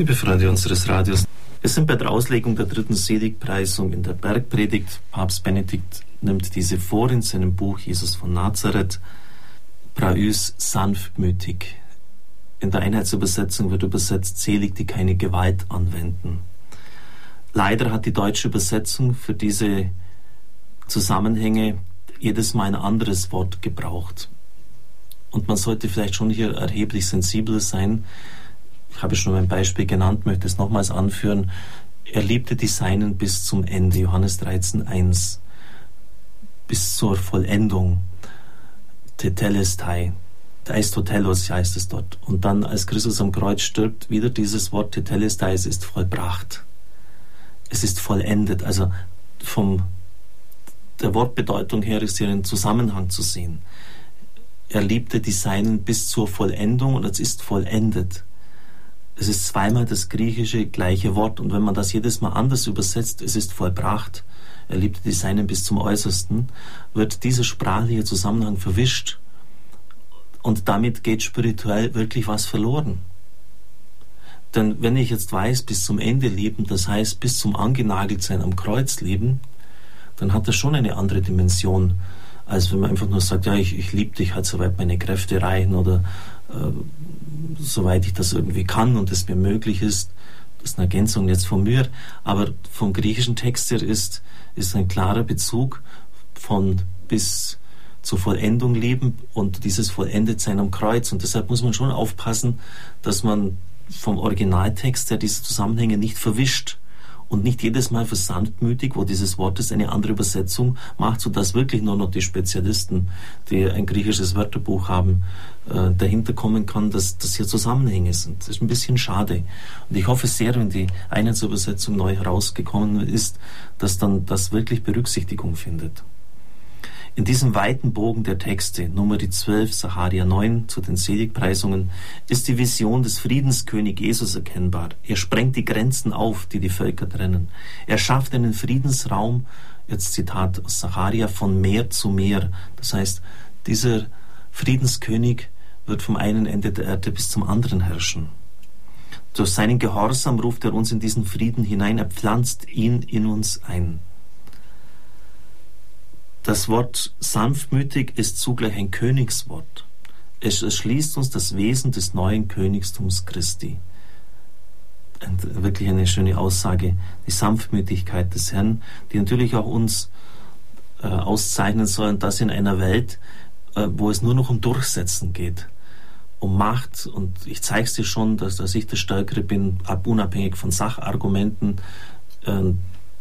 Liebe Freunde unseres Radios, wir sind bei der Auslegung der dritten Seligpreisung in der Bergpredigt. Papst Benedikt nimmt diese vor in seinem Buch Jesus von Nazareth. Praüs sanftmütig. In der Einheitsübersetzung wird übersetzt, selig, die keine Gewalt anwenden. Leider hat die deutsche Übersetzung für diese Zusammenhänge jedes Mal ein anderes Wort gebraucht. Und man sollte vielleicht schon hier erheblich sensibler sein, ich habe schon ein Beispiel genannt, möchte es nochmals anführen. Er liebte die Seinen bis zum Ende, Johannes 13, 1, bis zur Vollendung. Tetelestai, Eistotelos heißt es dort. Und dann, als Christus am Kreuz stirbt, wieder dieses Wort Tetelestai, es ist vollbracht. Es ist vollendet. Also vom der Wortbedeutung her ist hier ein Zusammenhang zu sehen. Er liebte die Seinen bis zur Vollendung und es ist vollendet. Es ist zweimal das griechische gleiche Wort. Und wenn man das jedes Mal anders übersetzt, es ist vollbracht, er liebte die Seinen bis zum Äußersten, wird dieser sprachliche Zusammenhang verwischt und damit geht spirituell wirklich was verloren. Denn wenn ich jetzt weiß, bis zum Ende leben, das heißt bis zum Angenageltsein am Kreuz leben, dann hat das schon eine andere Dimension, als wenn man einfach nur sagt, ja, ich, ich liebe dich halt, soweit meine Kräfte reichen oder äh, soweit ich das irgendwie kann und es mir möglich ist. Das ist eine Ergänzung jetzt von mir, aber vom griechischen Text her ist, ist ein klarer Bezug von bis zur Vollendung leben und dieses Vollendetsein am Kreuz. Und deshalb muss man schon aufpassen, dass man vom Originaltext her diese Zusammenhänge nicht verwischt und nicht jedes Mal versandmütig, wo dieses Wort ist, eine andere Übersetzung macht, sodass wirklich nur noch die Spezialisten, die ein griechisches Wörterbuch haben, äh, dahinter kommen kann, dass das hier Zusammenhänge sind. Das ist ein bisschen schade. Und ich hoffe sehr, wenn die Einheitsübersetzung neu herausgekommen ist, dass dann das wirklich Berücksichtigung findet. In diesem weiten Bogen der Texte, Nummer 12, Saharia 9, zu den Seligpreisungen, ist die Vision des Friedenskönig Jesus erkennbar. Er sprengt die Grenzen auf, die die Völker trennen. Er schafft einen Friedensraum, jetzt Zitat aus Saharia, von Meer zu Meer. Das heißt, dieser Friedenskönig wird vom einen Ende der Erde bis zum anderen herrschen. Durch seinen Gehorsam ruft er uns in diesen Frieden hinein, er pflanzt ihn in uns ein. Das Wort sanftmütig ist zugleich ein Königswort. Es erschließt uns das Wesen des neuen Königstums Christi. Und wirklich eine schöne Aussage, die Sanftmütigkeit des Herrn, die natürlich auch uns äh, auszeichnen soll, und das in einer Welt, äh, wo es nur noch um Durchsetzen geht, um Macht. Und ich zeige es dir schon, dass, dass ich der Stärkere bin, unabhängig von Sachargumenten, äh, ein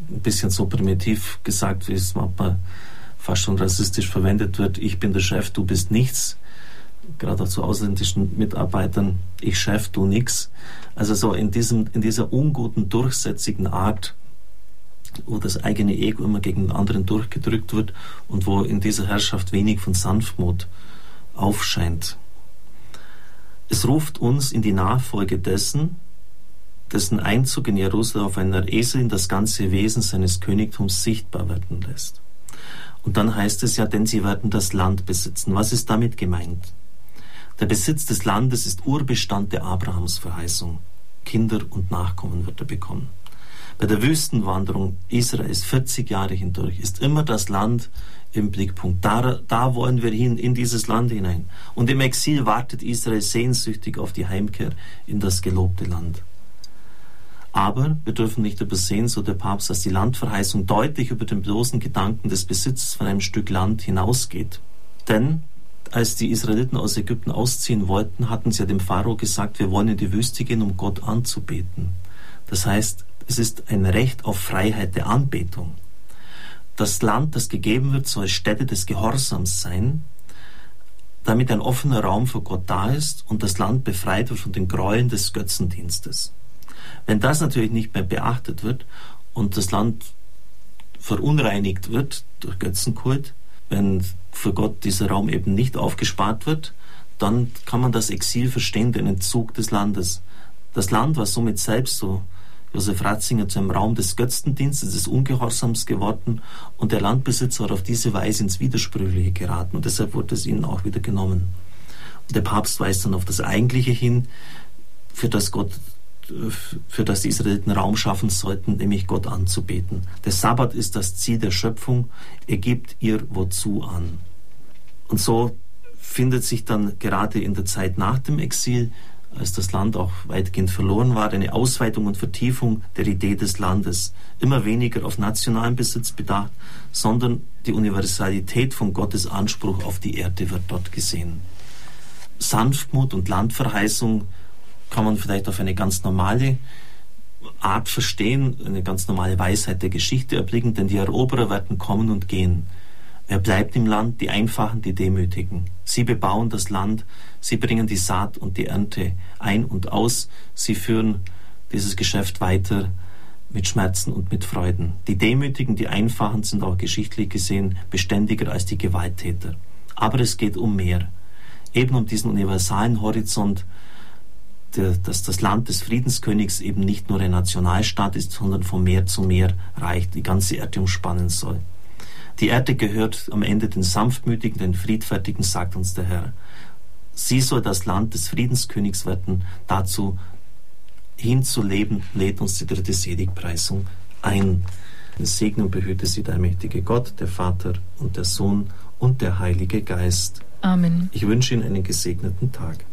bisschen so primitiv gesagt, wie es manchmal fast schon rassistisch verwendet wird, ich bin der Chef, du bist nichts, gerade auch zu ausländischen Mitarbeitern, ich Chef, du nix. Also so in, diesem, in dieser unguten, durchsätzigen Art, wo das eigene Ego immer gegen den anderen durchgedrückt wird und wo in dieser Herrschaft wenig von Sanftmut aufscheint. Es ruft uns in die Nachfolge dessen, dessen Einzug in Jerusalem auf einer Esel das ganze Wesen seines Königtums sichtbar werden lässt. Und dann heißt es ja, denn sie werden das Land besitzen. Was ist damit gemeint? Der Besitz des Landes ist Urbestand der Abrahamsverheißung. Kinder und Nachkommen wird er bekommen. Bei der Wüstenwanderung Israels 40 Jahre hindurch ist immer das Land im Blickpunkt. Da, da wollen wir hin, in dieses Land hinein. Und im Exil wartet Israel sehnsüchtig auf die Heimkehr in das gelobte Land. Aber wir dürfen nicht übersehen, so der Papst, dass die Landverheißung deutlich über den bloßen Gedanken des Besitzes von einem Stück Land hinausgeht. Denn als die Israeliten aus Ägypten ausziehen wollten, hatten sie ja dem Pharao gesagt, wir wollen in die Wüste gehen, um Gott anzubeten. Das heißt, es ist ein Recht auf Freiheit der Anbetung. Das Land, das gegeben wird, soll Stätte des Gehorsams sein, damit ein offener Raum für Gott da ist und das Land befreit wird von den Gräueln des Götzendienstes. Wenn das natürlich nicht mehr beachtet wird und das Land verunreinigt wird durch Götzenkult, wenn für Gott dieser Raum eben nicht aufgespart wird, dann kann man das Exil verstehen, den Entzug des Landes. Das Land war somit selbst so Josef Ratzinger zu einem Raum des Götzendienstes, des Ungehorsams geworden und der Landbesitzer war auf diese Weise ins Widersprüchliche geraten und deshalb wurde es ihnen auch wieder genommen. Und der Papst weist dann auf das Eigentliche hin, für das Gott für das die Israeliten Raum schaffen sollten, nämlich Gott anzubeten. Der Sabbat ist das Ziel der Schöpfung. Er gibt ihr wozu an. Und so findet sich dann gerade in der Zeit nach dem Exil, als das Land auch weitgehend verloren war, eine Ausweitung und Vertiefung der Idee des Landes. Immer weniger auf nationalen Besitz bedacht, sondern die Universalität von Gottes Anspruch auf die Erde wird dort gesehen. Sanftmut und Landverheißung kann man vielleicht auf eine ganz normale Art verstehen, eine ganz normale Weisheit der Geschichte erblicken, denn die Eroberer werden kommen und gehen. Wer bleibt im Land? Die Einfachen, die Demütigen. Sie bebauen das Land, sie bringen die Saat und die Ernte ein und aus, sie führen dieses Geschäft weiter mit Schmerzen und mit Freuden. Die Demütigen, die Einfachen sind auch geschichtlich gesehen beständiger als die Gewalttäter. Aber es geht um mehr. Eben um diesen universalen Horizont, dass das Land des Friedenskönigs eben nicht nur ein Nationalstaat ist, sondern von Meer zu Meer reicht, die ganze Erde umspannen soll. Die Erde gehört am Ende den Sanftmütigen, den Friedfertigen, sagt uns der Herr. Sie soll das Land des Friedenskönigs werden. Dazu hinzuleben, lädt uns die dritte Seligpreisung ein. Segne und behüte sie der mächtige Gott, der Vater und der Sohn und der Heilige Geist. Amen. Ich wünsche Ihnen einen gesegneten Tag.